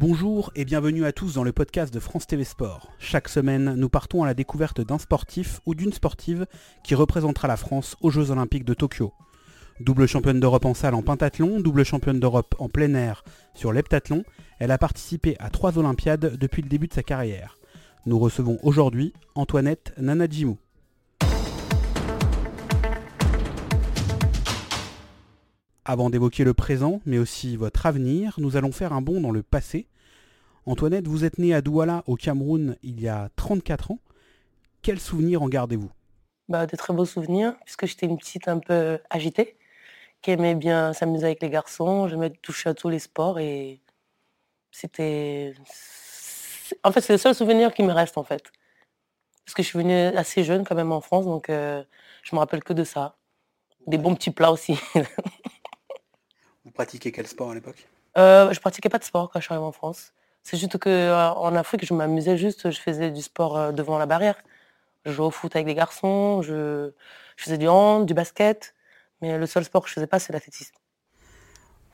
Bonjour et bienvenue à tous dans le podcast de France TV Sport. Chaque semaine, nous partons à la découverte d'un sportif ou d'une sportive qui représentera la France aux Jeux Olympiques de Tokyo. Double championne d'Europe en salle en pentathlon, double championne d'Europe en plein air sur l'heptathlon, elle a participé à trois Olympiades depuis le début de sa carrière. Nous recevons aujourd'hui Antoinette Nanajimou. Avant d'évoquer le présent, mais aussi votre avenir, nous allons faire un bond dans le passé. Antoinette, vous êtes née à Douala, au Cameroun, il y a 34 ans. Quels souvenirs en gardez-vous? Bah, De très beaux souvenirs, puisque j'étais une petite un peu agitée, qui aimait bien s'amuser avec les garçons, j'aimais toucher à tous les sports et c'était... En fait, c'est le seul souvenir qui me reste en fait. Parce que je suis venue assez jeune quand même en France, donc euh, je me rappelle que de ça. Des bons petits plats aussi. Pratiquez quel sport à l'époque? Euh, Je pratiquais pas de sport quand je suis arrivée en France. C'est juste que euh, en Afrique, je m'amusais juste, je faisais du sport euh, devant la barrière. Je jouais au foot avec les garçons, je, faisais du hand, du basket, mais le seul sport que je faisais pas, c'est l'athlétisme.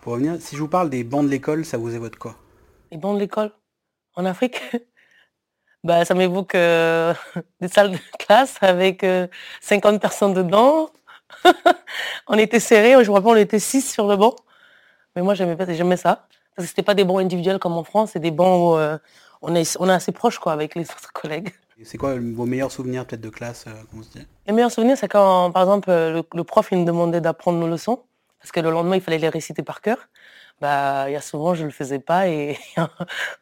Pour revenir, si je vous parle des bancs de l'école, ça vous évoque quoi? Les bancs de l'école? En Afrique? Bah, Ça m'évoque euh, des salles de classe avec 50 personnes dedans. on était serrés, je me rappelle, on était 6 sur le banc. Mais moi, j'aimais pas, j'aimais ça. Parce que c'était pas des bons individuels comme en France, c'est des bons où euh, on, est, on est assez proche quoi, avec les autres collègues. C'est quoi vos meilleurs souvenirs peut-être de classe euh, Les meilleurs souvenirs, c'est quand, par exemple, euh, le, prof il nous demandait d'apprendre nos leçons, parce que le lendemain, il fallait les réciter par cœur. Bah, il y a souvent, je le faisais pas et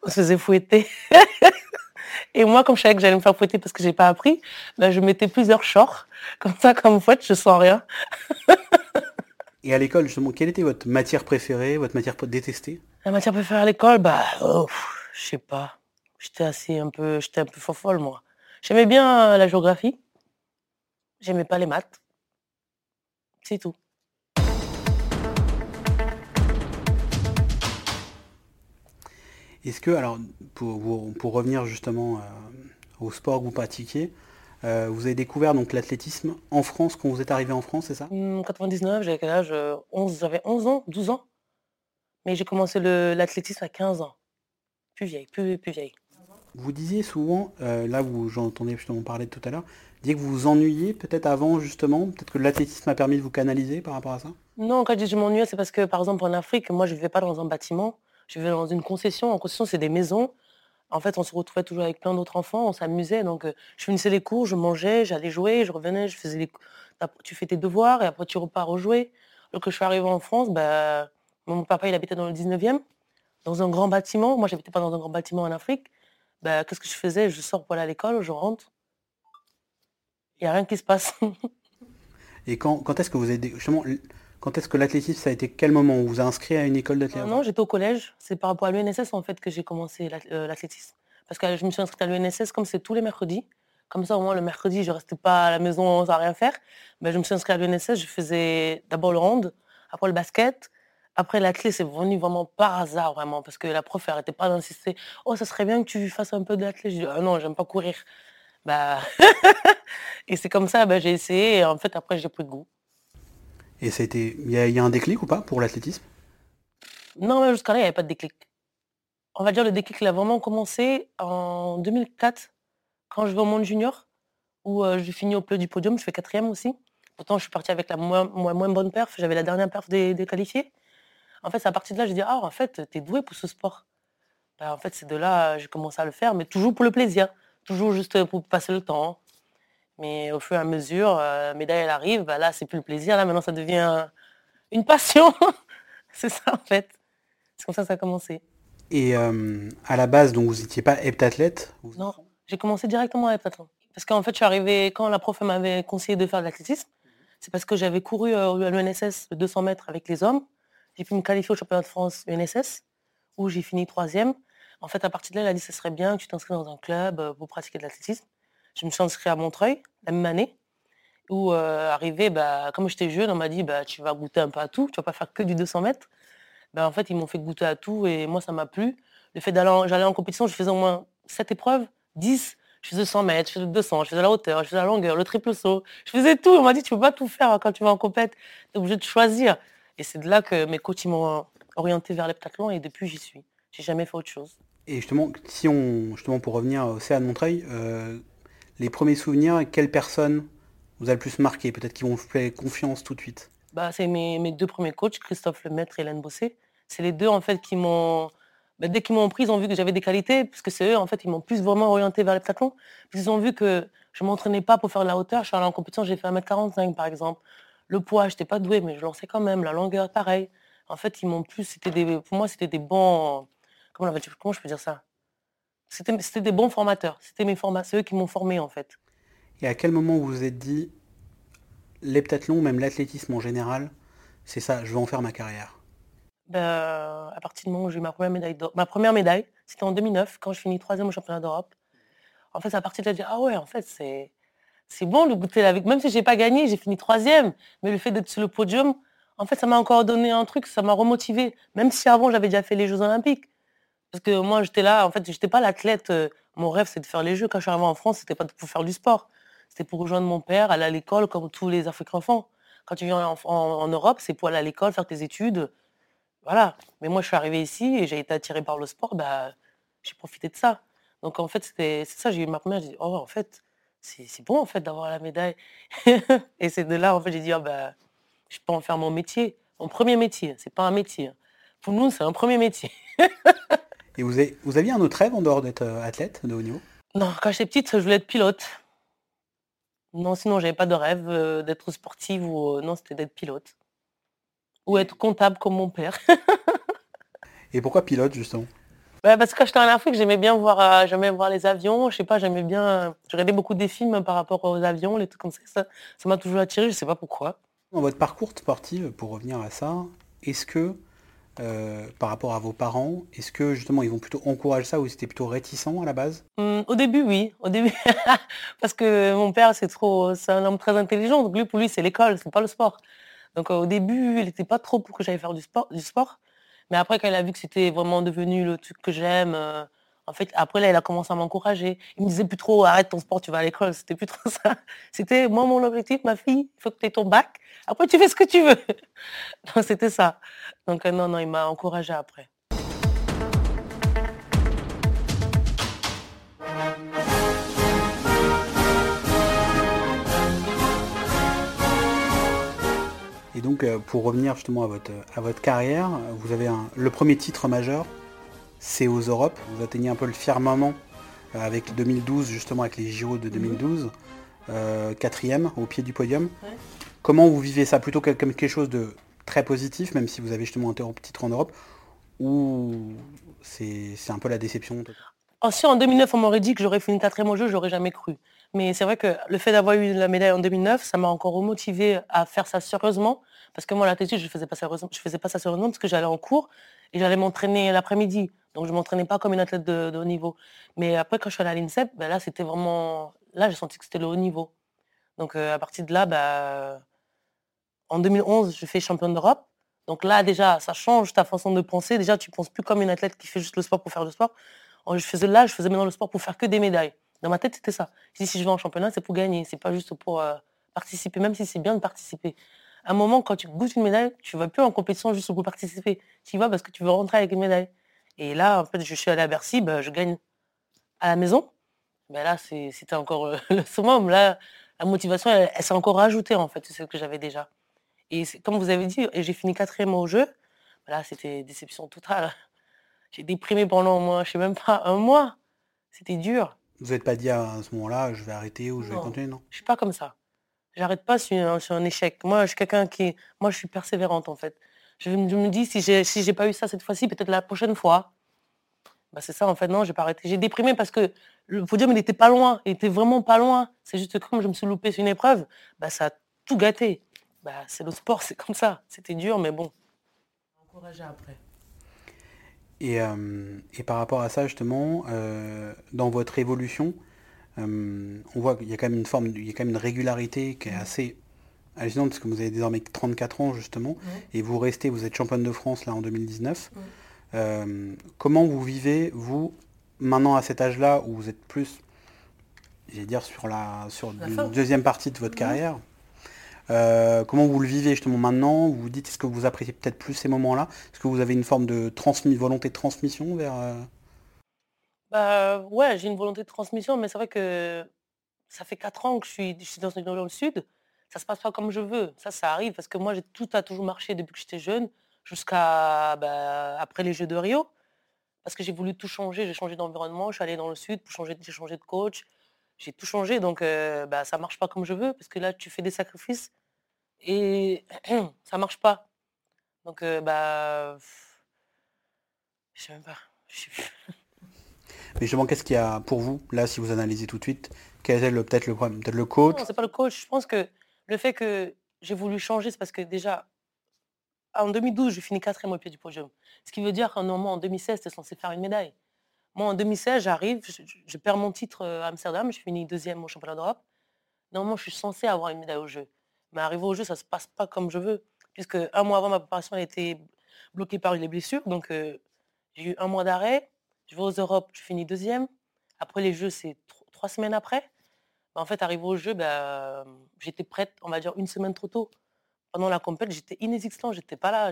on se faisait fouetter. et moi, comme je savais que j'allais me faire fouetter parce que j'ai pas appris, bah, je mettais plusieurs shorts. Comme ça, comme fouette, je sens rien. Et à l'école, justement, quelle était votre matière préférée, votre matière détestée? La matière préférée à l'école, bah, oh, je sais pas. J'étais assez un peu, j'étais un peu folle, moi. J'aimais bien la géographie. J'aimais pas les maths. C'est tout. Est-ce que, alors, pour, pour revenir justement euh, au sport que vous pratiquiez, euh, vous avez découvert donc l'athlétisme en France quand vous êtes arrivé en France, c'est ça? En 99, j'avais quel âge? 11, J'avais 11 ans, 12 ans. Mais j'ai commencé l'athlétisme à 15 ans. Plus vieille, plus, plus vieille. Vous disiez souvent, euh, là où j'entendais justement parler tout à l'heure, disiez que vous vous ennuyiez peut-être avant justement, peut-être que l'athlétisme a permis de vous canaliser par rapport à ça? Non, quand je dis je m'ennuyais, c'est parce que par exemple en Afrique, moi je ne vivais pas dans un bâtiment, je vivais dans une concession. En concession, c'est des maisons en fait, on se retrouvait toujours avec plein d'autres enfants, on s'amusait. Donc, je finissais les cours, je mangeais, j'allais jouer, je revenais, je faisais. Tu fais tes devoirs et après tu repars rejouer. Lorsque je suis arrivée en France, bah, mon papa, il habitait dans le 19e, dans un grand bâtiment. Moi, j'habitais pas dans un grand bâtiment en Afrique. Bah, qu'est-ce que je faisais? Je sors pour aller à l'école, je rentre. Il n'y a rien qui se passe. et quand, est-ce que vous êtes... Justement, quand est-ce que l'athlétisme, ça a été quel moment On vous a inscrit à une école d'athlétisme Non, j'étais au collège. C'est par rapport à l'UNSS en fait que j'ai commencé euh, l'athlétisme. Parce que je me suis inscrite à l'UNSS comme c'est tous les mercredis. Comme ça, au moins, le mercredi, je ne restais pas à la maison sans rien faire. Mais je me suis inscrite à l'UNSS. Je faisais d'abord le hand, après le basket. Après, l'athlète, c'est venu vraiment par hasard, vraiment. Parce que la prof, elle n'arrêtait pas d'insister. Oh, ça serait bien que tu fasses un peu d'athlète. Je dis, ah non, j'aime pas courir. Bah... et c'est comme ça, bah, j'ai essayé. Et en fait, après, j'ai pris de goût. Et c'était, il y, a un déclic ou pas pour l'athlétisme? Non, jusqu'à là, il n'y avait pas de déclic. On va dire le déclic, il a vraiment commencé en 2004, quand je vais au monde junior, où euh, je finis au plus du podium, je fais quatrième aussi. Pourtant, je suis partie avec la moins, bonne perf, j'avais la dernière perf des, qualifiés. En fait, c'est à partir de là, j'ai dit, ah, en fait, tu es doué pour ce sport. Ben, en fait, c'est de là, j'ai commencé à le faire, mais toujours pour le plaisir, toujours juste pour passer le temps. Mais au fur et à mesure, euh, médaille, elle arrive, bah là, c'est plus le plaisir. Là, maintenant, ça devient une passion. c'est ça, en fait. C'est comme ça que ça a commencé. Et euh, à la base, donc, vous n'étiez pas heptathlète? Non, j'ai commencé directement à heptathlon. Parce qu'en fait, je suis arrivée, quand la prof m'avait conseillé de faire de l'athlétisme, c'est parce que j'avais couru euh, à l'UNSS 200 mètres avec les hommes. J'ai pu me qualifier au championnat de France UNSS, où j'ai fini troisième. En fait, à partir de là, elle a dit, ce serait bien que tu t'inscris dans un club pour pratiquer de l'athlétisme. Je me suis inscrite à Montreuil, la même année, où euh, arrivé, bah, comme j'étais jeune, on m'a dit bah, tu vas goûter un peu à tout, tu vas pas faire que du 200 mètres. Bah, en fait, ils m'ont fait goûter à tout et moi, ça m'a plu. Le fait d'aller en compétition, je faisais au moins 7 épreuves, 10. Je faisais 100 mètres, je faisais 200, je faisais la hauteur, je faisais la longueur, le triple saut. Je faisais tout. On m'a dit, tu peux pas tout faire quand tu vas en compète. Tu es obligé de choisir. Et c'est de là que mes coachs m'ont orienté vers l'heptathlon et depuis, j'y suis. J'ai jamais fait autre chose. Et justement, si on, justement pour revenir au CA de Montreuil, euh, les premiers souvenirs, quelle personne vous a le plus marqué? Peut-être qu'ils vont vous faire confiance tout de suite. Bah, c'est mes, deux premiers coachs, Christophe Lemaître et Hélène Bossé. C'est les deux en fait qui m'ont bah, dès qu'ils m'ont pris, ils ont vu que j'avais des qualités, puisque c'est eux, en fait, ils m'ont plus vraiment orienté vers les ils ont vu que je ne m'entraînais pas pour faire de la hauteur. Je suis allée en compétition, j'ai fait 1m45 par exemple. Le poids, je n'étais pas doué, mais je lançais quand même. La longueur, pareil. En fait, ils m'ont plus. Pour moi, c'était des bons. Comment, comment je peux dire ça? C'était des bons formateurs. C'était mes formateurs, eux qui m'ont formé en fait. Et à quel moment vous vous êtes dit, l'heptathlon, même l'athlétisme en général, c'est ça, je vais en faire ma carrière? Ben, à partir du moment où j'ai eu ma première médaille, ma première médaille, c'était en 2009, quand je finis troisième au championnat d'Europe. En fait, à partir de là, je dis, ah ouais, en fait, c'est, c'est bon le goûter avec. Même si j'ai pas gagné, j'ai fini troisième, mais le fait d'être sur le podium, en fait, ça m'a encore donné un truc, ça m'a remotivé. Même si avant, j'avais déjà fait les Jeux Olympiques. Parce que moi, j'étais là, en fait, j'étais pas l'athlète. Euh, mon rêve, c'est de faire les Jeux. Quand je suis arrivée en France, c'était pas pour faire du sport. C'était pour rejoindre mon père, aller à l'école comme tous les Africains enfants. Quand tu viens en Europe, c'est pour aller à l'école, faire tes études, voilà. Mais moi, je suis arrivée ici et j'ai été attirée par le sport, bah, j'ai profité de ça. Donc, en fait, c'est ça, j'ai eu ma première, j'ai dit, oh, en fait, c'est bon, en fait, d'avoir la médaille. et c'est de là, en fait, j'ai dit, oh, bah, je peux en faire mon métier. Mon premier métier, c'est pas un métier. Hein. Pour nous, c'est un premier métier. et vous, avez, vous aviez un autre rêve en dehors d'être euh, athlète de haut niveau? Non, quand j'étais petite, je voulais être pilote. Non, sinon, j'avais pas de rêve euh, d'être sportive ou euh, non, c'était d'être pilote. Ou être comptable comme mon père. Et pourquoi pilote justement? Bah, Parce que quand j'étais en Afrique, j'aimais bien voir, euh, j'aimais voir les avions. Je sais pas, j'aimais bien. je regardais beaucoup des films par rapport aux avions, les trucs comme ça. Ça m'a toujours attiré, je sais pas pourquoi. Dans votre parcours sportif, pour revenir à ça, est-ce que euh, par rapport à vos parents, est-ce que justement ils vont plutôt encourager ça ou c'était plutôt réticent à la base? Mmh, Au début, oui. Au début, parce que mon père c'est trop, c'est un homme très intelligent. Donc lui, pour lui, c'est l'école, c'est pas le sport. Donc au début, il n'était pas trop pour que j'aille faire du sport, du sport. Mais après, quand il a vu que c'était vraiment devenu le truc que j'aime, euh, en fait, après là, il a commencé à m'encourager. Il me disait plus trop, arrête ton sport, tu vas à l'école. C'était plus trop ça. C'était moi mon objectif, ma fille, il faut que tu aies ton bac. Après, tu fais ce que tu veux. c'était ça. Donc euh, non, non, il m'a encouragé après. donc, euh, pour revenir justement à votre, à votre carrière, vous avez le premier titre majeur, c'est aux Europes. Vous atteignez un peu le firmament euh, avec 2012, justement avec les JO de 2012, euh, quatrième au pied du podium. Comment vous vivez ça? Plutôt comme quelque chose de très positif, même si vous avez justement un titre en Europe, ou c'est un peu la déception Si en 2009 on m'aurait dit que j'aurais fini quatrième au jeu, j'aurais jamais cru. Mais c'est vrai que le fait d'avoir eu la médaille en 2009, ça m'a encore remotivé à faire ça sérieusement. Parce que moi, l'athlétisme, je faisais pas sérieusement, je faisais pas ça sérieusement parce que j'allais en cours et j'allais m'entraîner l'après-midi. Donc je m'entraînais pas comme une athlète de, haut niveau. Mais après, quand je suis allée à l'INSEP, ben là, c'était vraiment, là, j'ai senti que c'était le haut niveau. Donc euh, à partir de là, ben, en 2011, je fais championne d'Europe. Donc là, déjà, ça change ta façon de penser. Déjà, tu penses plus comme une athlète qui fait juste le sport pour faire le sport. Je faisais là, je faisais maintenant le sport pour faire que des médailles. Dans ma tête, c'était ça. Si, si je vais en championnat, c'est pour gagner, c'est pas juste pour euh, participer, même si c'est bien de participer. À un moment, quand tu goûtes une médaille, tu vas plus en compétition juste pour participer. Tu y vas parce que tu veux rentrer avec une médaille. Et là, en fait, je suis allé à Bercy, bah, je gagne à la maison. Ben là, c'était encore euh, le summum. Là, la motivation, elle, s'est encore rajoutée, en fait, c'est ce que j'avais déjà. Et comme vous avez dit, j'ai fini quatrième au jeu. Ben là, c'était déception totale. J'ai déprimé pendant, moi, je sais même pas, un mois. C'était dur. Vous n'êtes pas dit à ce moment-là, je vais arrêter ou je vais continuer, non? Je suis pas comme ça. J'arrête pas sur un, un, échec. Moi, je suis quelqu'un qui, moi, je suis persévérante en fait. Je, me dis si j'ai si j'ai pas eu ça cette fois-ci, peut-être la prochaine fois. Bah, c'est ça en fait. Non, j'ai pas arrêté. J'ai déprimé parce que le podium il était pas loin, il était vraiment pas loin. C'est juste que comme je me suis loupé sur une épreuve, bah ça a tout gâté. Bah, c'est le sport, c'est comme ça. C'était dur, mais bon. Encouragé après. Euh, et, par rapport à ça, justement, euh, dans votre évolution, euh, on voit qu'il y a quand même une forme, il y a quand même une régularité qui est assez hallucinante, parce que vous avez désormais 34 ans, justement, et vous restez, vous êtes championne de France, là, en 2019. comment vous vivez, vous, maintenant à cet âge-là, où vous êtes plus, j'allais dire, sur la, sur deuxième partie de votre carrière, Euh, comment vous le vivez justement maintenant? Vous vous dites, est-ce que vous appréciez peut-être plus ces moments-là? Est-ce que vous avez une forme de volonté de transmission vers... Bah, ouais, j'ai une volonté de transmission, mais c'est vrai que ça fait 4 ans que je suis, je suis dans, dans le sud. Ça se passe pas comme je veux. Ça, ça arrive parce que moi, j'ai tout a toujours marché depuis que j'étais jeune, jusqu'à bah, après les Jeux de Rio. Parce que j'ai voulu tout changer. J'ai changé d'environnement. Je suis allée dans le sud pour changer. J'ai changé de coach. J'ai tout changé. Donc, euh, bah, ça marche pas comme je veux parce que là, tu fais des sacrifices et ça marche pas. Donc, euh, bah, je sais même pas. Mais justement, qu'est-ce qu'il y a pour vous, là, si vous analysez tout de suite? Quel est peut-être le problème? Peut-être le coach? Non, c'est pas le coach. Je pense que le fait que j'ai voulu changer, c'est parce que déjà, en 2012, je finis quatrième au pied du podium. Ce qui veut dire qu'en en 2016, tu es censé faire une médaille. Moi, en 2016, j'arrive, je, perds mon titre euh, à Amsterdam, je finis deuxième au championnat d'Europe. Normalement, je suis censé avoir une médaille au jeu. Mais arrivé au jeu, ça ne se passe pas comme je veux. Puisque un mois avant ma préparation, a été bloquée par les blessures. Donc, euh, j'ai eu un mois d'arrêt. Je vais aux Europes, je finis deuxième. Après les Jeux, c'est trois semaines après. Bah, en fait, arrivé au jeu, bah, j'étais prête, on va dire, une semaine trop tôt. Pendant la compétition, j'étais inexistant, j'étais pas là.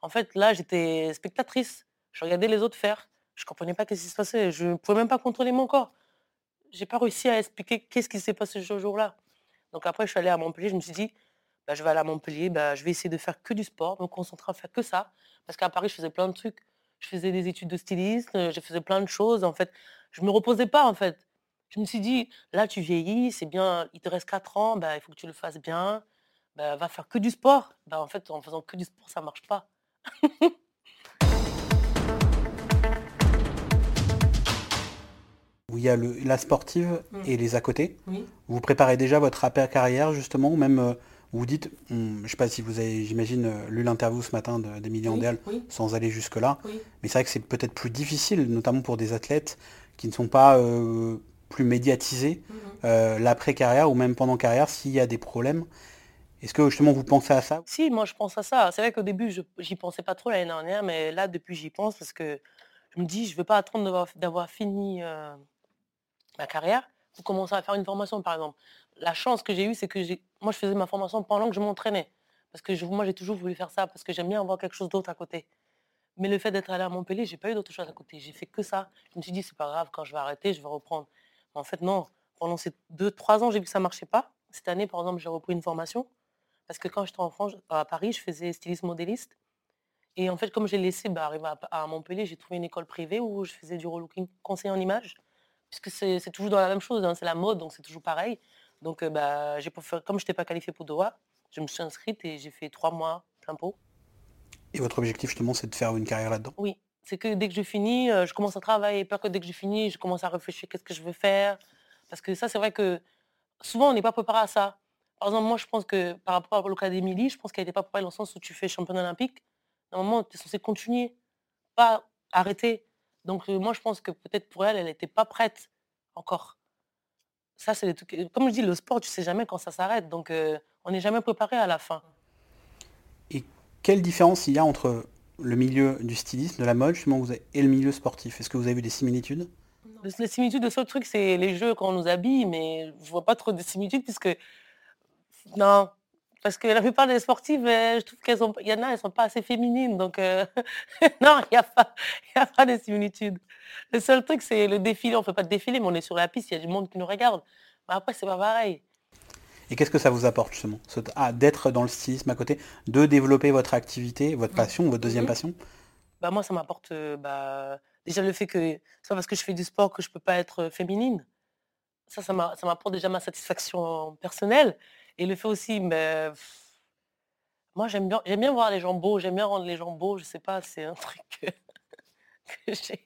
En fait, là, j'étais spectatrice. Je regardais les autres faire. Je comprenais pas ce qui se passait. Je ne pouvais même pas contrôler mon corps. J'ai pas réussi à expliquer qu'est-ce qui s'est passé ce jour-là. Donc après, je suis allée à Montpellier. Je me suis dit, bah, je vais aller à Montpellier. Je vais essayer de faire que du sport, me concentrer à faire que ça. Parce qu'à Paris, je faisais plein de trucs je faisais des études de styliste, je faisais plein de choses. En fait, je me reposais pas, en fait. Je me suis dit, là, tu vieillis, c'est bien, il te reste 4 ans, bah, il faut que tu le fasses bien. Bah, va faire que du sport. Bah, en fait, en faisant que du sport, ça marche pas. il y a le, la sportive mmh. et les à côté. Vous préparez déjà votre après carrière justement, ou même vous dites, je ne sais pas si vous avez, j'imagine, euh, lu l'interview ce matin d'Emilie Andel, sans aller jusque-là, mais c'est vrai que c'est peut-être plus difficile, notamment pour des athlètes qui ne sont pas euh, plus médiatisés, mhm. euh, l'après-carrière ou même pendant carrière, s'il y a des problèmes. Est-ce que justement vous pensez à ça Si, moi je pense à ça. C'est vrai qu'au début, j'y pensais pas trop l'année dernière, mais là, depuis, j'y pense parce que je me dis, je ne veux pas attendre d'avoir fini ma carrière pour commencer à faire une formation, par exemple la chance que j'ai eue, c'est que moi, je faisais ma formation pendant que je m'entraînais. Parce que moi, j'ai toujours voulu faire ça, parce que j'aime bien avoir quelque chose d'autre à côté. Mais le fait d'être allé à Montpellier, j'ai pas eu d'autre chose à côté. J'ai fait que ça. Je me suis dit, c'est pas grave, quand je vais arrêter, je vais reprendre. en fait, non. Pendant ces deux, trois ans, j'ai vu que ça marchait pas. Cette année, par exemple, j'ai repris une formation. Parce que quand j'étais en France, à Paris, je faisais styliste modéliste. Et en fait, comme j'ai laissé bah, arriver à, Montpellier, j'ai trouvé une école privée où je faisais du relooking conseiller en image. Puisque c'est toujours dans la même chose, hein. c'est la mode, donc c'est toujours pareil. Donc, bah, j'ai comme je n'étais pas qualifiée pour Doha, je me suis inscrite et j'ai fait trois mois plein pot. Et votre objectif, justement, c'est de faire une carrière là-dedans? Oui. C'est que dès que je finis, je commence à travailler. Pas que dès que je finis, je commence à réfléchir qu'est-ce que je veux faire. Parce que ça, c'est vrai que souvent, on n'est pas préparé à ça. Par exemple, moi, je pense que par rapport à l'Académie je pense qu'elle n'était pas préparée dans le sens où tu fais championne olympique. Normalement, tu es censé continuer, pas arrêter. Donc, moi, je pense que peut-être pour elle, elle n'était pas prête encore ça, c'est Comme je dis, le sport, tu sais jamais quand ça s'arrête. Donc, on n'est jamais préparé à la fin. Et quelle différence il y a entre le milieu du stylisme, de la mode, justement, vous et le milieu sportif? Est-ce que vous avez vu des similitudes? Les similitudes de ce truc, c'est les jeux quand on nous habille, mais je vois pas trop de similitudes puisque. Non. Parce que la plupart des sportives, je trouve qu'elles ont, il y en a, elles sont pas assez féminines, donc non, il n'y a pas, a pas de similitudes. Le seul truc, c'est le défilé. On ne fait pas de défilé, mais on est sur la piste, il y a du monde qui nous regarde. Mais après, c'est pas pareil. Et qu'est-ce que ça vous apporte justement ah, D'être dans le stylisme à côté, de développer votre activité, votre mmh. passion, votre deuxième mmh. passion? Bah, Moi, ça m'apporte euh, bah, déjà le fait que c'est parce que je fais du sport que je ne peux pas être euh, féminine. Ça, ça m'apporte déjà ma satisfaction personnelle. Et le fait aussi, mais, bah, moi, j'aime bien, bien voir les gens beaux, j'aime bien rendre les gens beaux, je sais pas, c'est un truc que j'ai.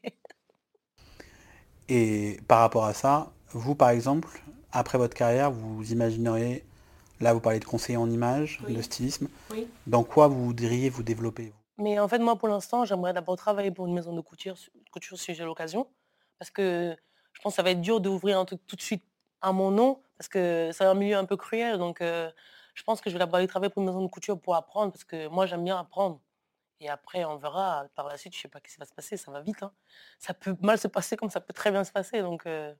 Et par rapport à ça, vous, par exemple, après votre carrière, vous imagineriez, là, vous parlez de conseiller en image, de stylisme, dans quoi vous voudriez vous développer Mais en fait, moi, pour l'instant, j'aimerais d'abord travailler pour une maison de couture, couture si j'ai l'occasion, parce que je pense que ça va être dur d'ouvrir un truc tout de suite à mon nom, parce que c'est un milieu un peu cruel, donc euh, je pense que je vais d'abord aller travailler pour une maison de couture pour apprendre, parce que moi, j'aime bien apprendre. Et après, on verra par la suite, je sais pas ce qui va se passer, ça va vite. Hein. Ça peut mal se passer comme ça peut très bien se passer. Donc, euh.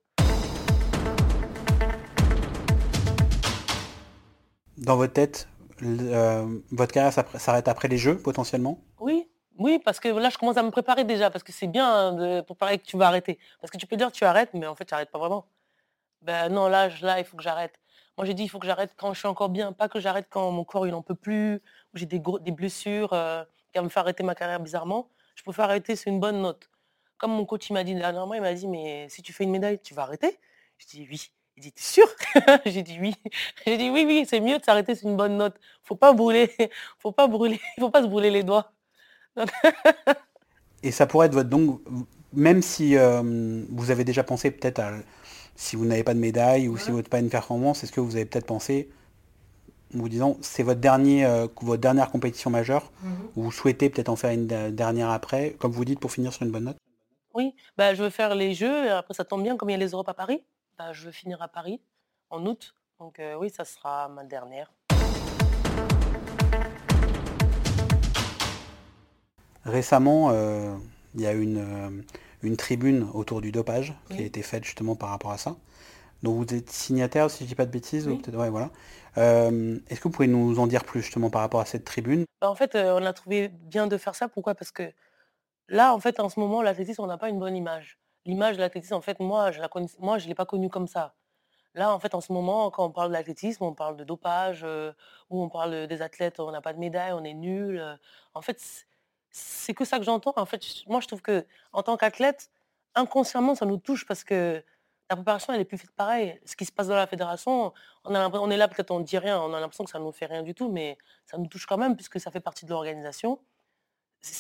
dans votre tête, votre carrière s'arrête après les Jeux potentiellement? Oui, oui, parce que là, je commence à me préparer déjà, parce que c'est bien de préparer que tu vas arrêter. Parce que tu peux dire tu arrêtes, mais en fait, tu n'arrêtes pas vraiment. Ben non, là, là, il faut que j'arrête. Moi, j'ai dit, il faut que j'arrête quand je suis encore bien, pas que j'arrête quand mon corps, il n'en peut plus, ou j'ai des, des blessures euh, qui vont me faire arrêter ma carrière bizarrement. Je préfère arrêter c'est une bonne note. Comme mon coach, il m'a dit dernièrement, il m'a dit, mais si tu fais une médaille, tu vas arrêter? Je dis, oui. Il dit, t'es sûr? J'ai dit oui. J'ai dit oui, oui, c'est mieux de s'arrêter c'est une bonne note. Faut pas brûler, faut pas faut pas se brûler les doigts. Et ça pourrait être votre donc même si euh, vous avez déjà pensé peut-être à si vous n'avez pas de médaille ou si vous n'avez pas une performance, est-ce que vous avez peut-être pensé en vous disant c'est votre dernier euh, votre dernière compétition majeure mhm. ou vous souhaitez peut-être en faire une dernière après, comme vous dites pour finir sur une bonne note? Oui, bah, je veux faire les jeux, et après ça tombe bien comme il y a les Europes à Paris, bah, je veux finir à Paris en août. Donc euh, oui, ça sera ma dernière. Récemment, euh, il y a une, une tribune autour du dopage qui a été faite justement par rapport à ça. Donc vous êtes signataire, si je ne dis pas de bêtises, voilà. Euh, est-ce que vous pouvez nous en dire plus justement par rapport à cette tribune? Bah, En fait, on a trouvé bien de faire ça. Pourquoi? Parce que là, en fait, en ce moment, l'athlétisme, on n'a pas une bonne image. L'image de l'athlétisme, en fait, moi, je ne moi, je l'ai pas connue comme ça. Là, en fait, en ce moment, quand on parle de l'athlétisme, on parle de dopage, ou on parle des athlètes, on n'a pas de médaille, on est nul. en fait, c'est que ça que j'entends. En fait, moi, je trouve que en tant qu'athlète, inconsciemment, ça nous touche parce que la préparation, elle est plus faite pareil. Ce qui se passe dans la fédération, on, a on est là, peut-être on ne dit rien, on a l'impression que ça ne nous fait rien du tout, mais ça nous touche quand même puisque ça fait partie de l'organisation.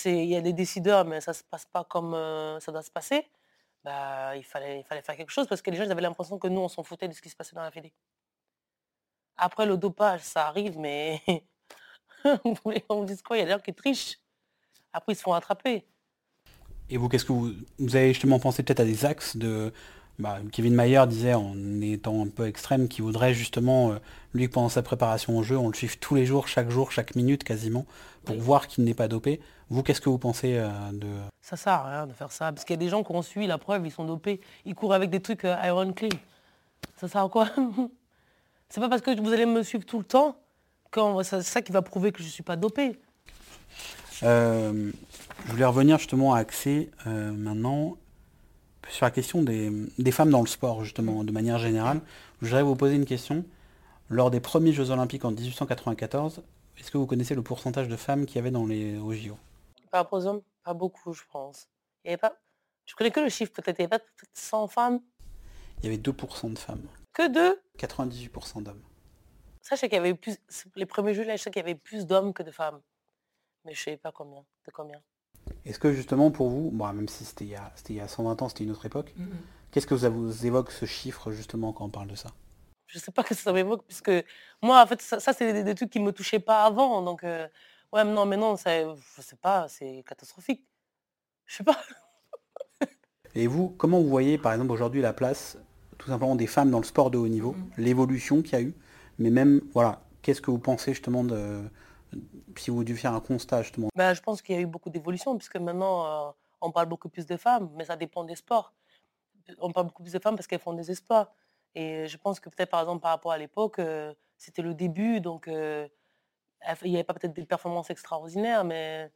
Il y a des décideurs, mais ça ne se passe pas comme euh, ça doit se passer. Bah, il, fallait, faire quelque chose parce que les gens avaient l'impression que nous, on s'en foutait de ce qui se passait dans la fédé. Après, le dopage, ça arrive, mais qu'on vous dise quoi? Il y a des gens qui trichent. Après, ils se font attraper. Et vous, qu'est-ce que vous, vous avez justement pensé peut-être à des axes de... Bah, Kevin Mayer disait, en étant un peu extrême, qu'il voudrait justement, euh, lui, pendant sa préparation au jeu, on le suive tous les jours, chaque jour, chaque minute quasiment, pour voir qu'il n'est pas dopé. Vous, qu'est-ce que vous pensez euh, de... Ça sert à rien de faire ça, parce qu'il y a des gens qu'on suit, la preuve, ils sont dopés, ils courent avec des trucs euh, Iron Clean. Ça sert à quoi? C'est pas parce que vous allez me suivre tout le temps que c'est ça qui va prouver que je ne suis pas dopé. Euh, je voulais revenir justement à Axé euh, maintenant sur la question des, femmes dans le sport, justement, de manière générale. Je voudrais vous poser une question. Lors des premiers Jeux Olympiques en 1894, est-ce que vous connaissez le pourcentage de femmes qu'il y avait dans les au JO Pas aux hommes, pas beaucoup, je pense. Il y avait pas. Je connais que le chiffre, peut-être. Il n'y avait pas 100 femmes? Il y avait 2% de femmes. Que 2 98% d'hommes. Ça, je sais qu'il y avait plus. Les premiers Jeux, là, je sais qu'il y avait plus d'hommes que de femmes mais je ne sais pas combien, de combien. Est-ce que justement pour vous, bon, même si c'était il, il, y a 120 ans, c'était une autre époque, mm, qu'est-ce que ça vous évoque ce chiffre justement quand on parle de ça? Je ne sais pas que ça m'évoque, puisque moi en fait ça, c'est des, trucs qui ne me touchaient pas avant, donc euh, ouais non mais non, je sais pas, c'est catastrophique. Je sais pas. Et vous, comment vous voyez par exemple aujourd'hui la place tout simplement des femmes dans le sport de haut niveau, mm. l'évolution qu'il y a eu, mais même voilà, qu'est-ce que vous pensez justement de si vous dû faire un constat justement ben, Je pense qu'il y a eu beaucoup d'évolution, puisque maintenant, euh, on parle beaucoup plus de femmes, mais ça dépend des sports. On parle beaucoup plus de femmes parce qu'elles font des espoirs. Et je pense que peut-être, par exemple, par rapport à l'époque, euh, c'était le début, donc euh, il n'y avait pas peut-être des performances extraordinaires, mais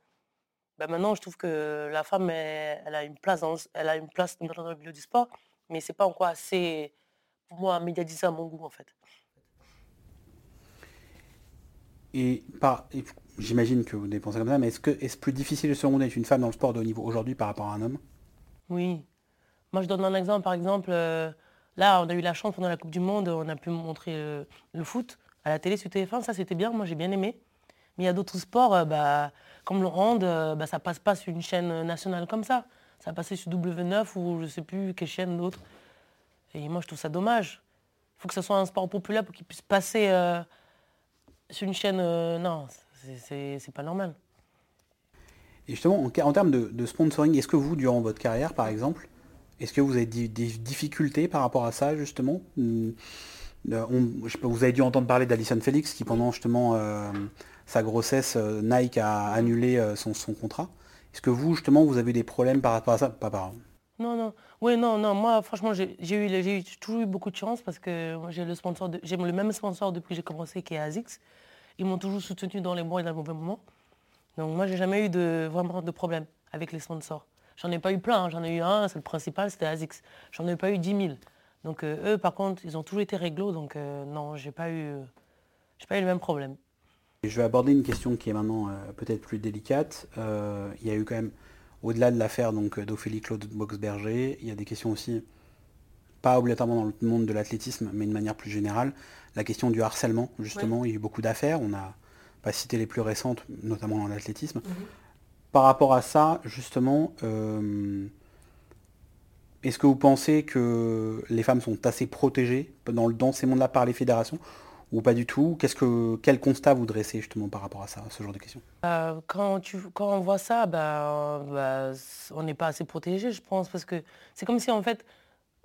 ben, maintenant, je trouve que la femme, elle, a une place dans, elle a une place dans le milieu du sport, mais c'est pas encore assez, pour moi, médiatisé à mon goût, en fait. Et, j'imagine que vous dépensez comme ça, mais est-ce que est-ce plus difficile selon vous d'être une femme dans le sport de haut niveau aujourd'hui par rapport à un homme? Oui. Moi, je donne un exemple. Par exemple, euh, là, on a eu la chance pendant la Coupe du Monde, on a pu montrer euh, le foot à la télé sur TF1. Ça, c'était bien. Moi, j'ai bien aimé. Mais il y a d'autres sports, euh, bah, comme le hand, bah, ça passe pas sur une chaîne nationale comme ça. Ça passé sur W9 ou je sais plus quelle chaîne d'autre. Et moi, je trouve ça dommage. Il faut que ce soit un sport populaire pour qu'il puisse passer sur une chaîne, euh, non, c'est pas normal. Et justement, en, termes de, sponsoring, est-ce que vous, durant votre carrière, par exemple, est-ce que vous avez des, difficultés par rapport à ça, justement hmm, euh, Vous avez dû entendre parler d'Alison Felix, qui pendant justement euh, sa grossesse, Nike a annulé son, contrat. Est-ce que vous, justement, vous avez des problèmes par rapport à ça? Pas. Non, non. Oui, non, non. Moi, franchement, j'ai eu, j'ai toujours eu beaucoup de chance parce que j'ai le sponsor, j'ai le même sponsor depuis que j'ai commencé, qui est ASICS. Ils m'ont toujours soutenu dans les bons et dans les mauvais moments. Donc moi, j'ai jamais eu de, vraiment de problème avec les sponsors. J'en ai pas eu plein, hein. j'en ai eu un, c'est le principal, c'était ASICS. J'en ai pas eu 10 000. Donc euh, eux, par contre, ils ont toujours été réglo, donc euh, non, j'ai pas eu, j'ai pas eu le même problème. Je vais aborder une question qui est maintenant euh, peut-être plus délicate. il y a eu quand même, au-delà de l'affaire donc d'Ophélie Claude Boxberger, il y a des questions aussi, pas obligatoirement dans le monde de l'athlétisme, mais de manière plus générale, la question du harcèlement, justement. Il y a eu beaucoup d'affaires, on n'a pas cité les plus récentes, notamment dans l'athlétisme. Mhm par rapport à ça, justement, euh, est-ce que vous pensez que les femmes sont assez protégées dans, ces mondes-là par les fédérations ou pas du tout Qu'est-ce que quel constat vous dressez justement par rapport à ça, ce genre de questions? Euh, quand, tu, quand on voit ça, bah, bah, on n'est pas assez protégé, je pense, parce que c'est comme si en fait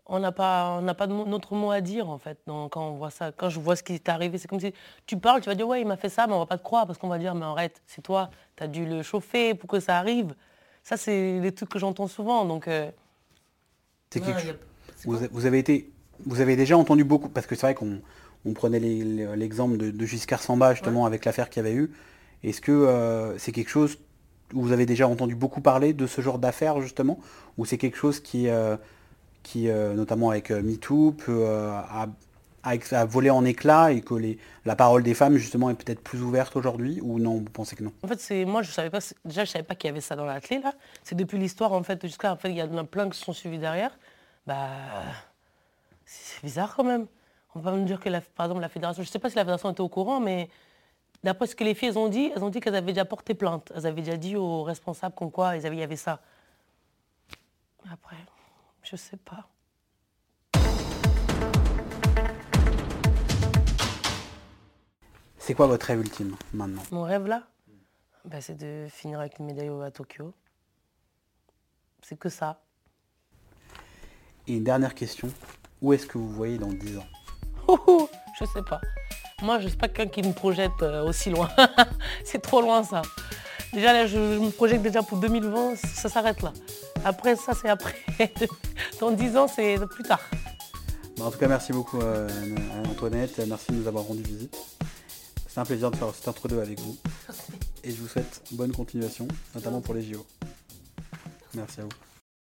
on n'a pas, on pas notre mot à dire en fait. Donc, quand on voit ça, quand je vois ce qui est arrivé, c'est comme si tu parles, tu vas dire ouais il m'a fait ça, mais on va pas te croire parce qu'on va dire mais arrête, c'est toi, tu as dû le chauffer pour que ça arrive. Ça c'est des trucs que j'entends souvent. Donc euh, c'est quelque vous, avez été, vous avez déjà entendu beaucoup parce que c'est vrai qu'on on prenait l'exemple de, de, Giscard Samba justement avec l'affaire qu'il y avait eu. Est-ce que euh, c'est quelque chose où vous avez déjà entendu beaucoup parler de ce genre d'affaires justement, ou c'est quelque chose qui euh, qui, euh, notamment avec MeToo, peut euh, voler en éclats et que les, la parole des femmes justement est peut-être plus ouverte aujourd'hui ou non vous pensez que non? En fait c'est moi je savais pas déjà je savais pas qu'il y avait ça dans la clé là. C'est depuis l'histoire en fait jusqu'à en fait il y en a plein qui se sont suivis derrière. Bah c'est bizarre quand même on va me dire que la, par exemple la fédération je sais pas si la fédération était au courant mais d'après ce que les filles ont dit elles ont dit qu'elles avaient déjà porté plainte elles avaient déjà dit aux responsables comme quoi ils avaient, il y avait ça après je sais pas. C'est quoi votre rêve ultime maintenant? Mon rêve là? Bah, C'est de finir avec une médaille à Tokyo. C'est que ça. Et une dernière question. Où est-ce que vous voyez dans 10 ans? Je sais pas. Moi, je ne suis pas quelqu'un qui me projette euh, aussi loin. c'est trop loin ça. Déjà, là, je, me projette déjà pour 2020, ça s'arrête là. Après, ça, c'est après. Dans 10 ans, c'est plus tard. Bah, en tout cas, merci beaucoup, euh, Antoinette. Merci de nous avoir rendu visite. C'est un plaisir de faire cet entre-deux avec vous. Et je vous souhaite bonne continuation, notamment pour les JO. Merci à vous.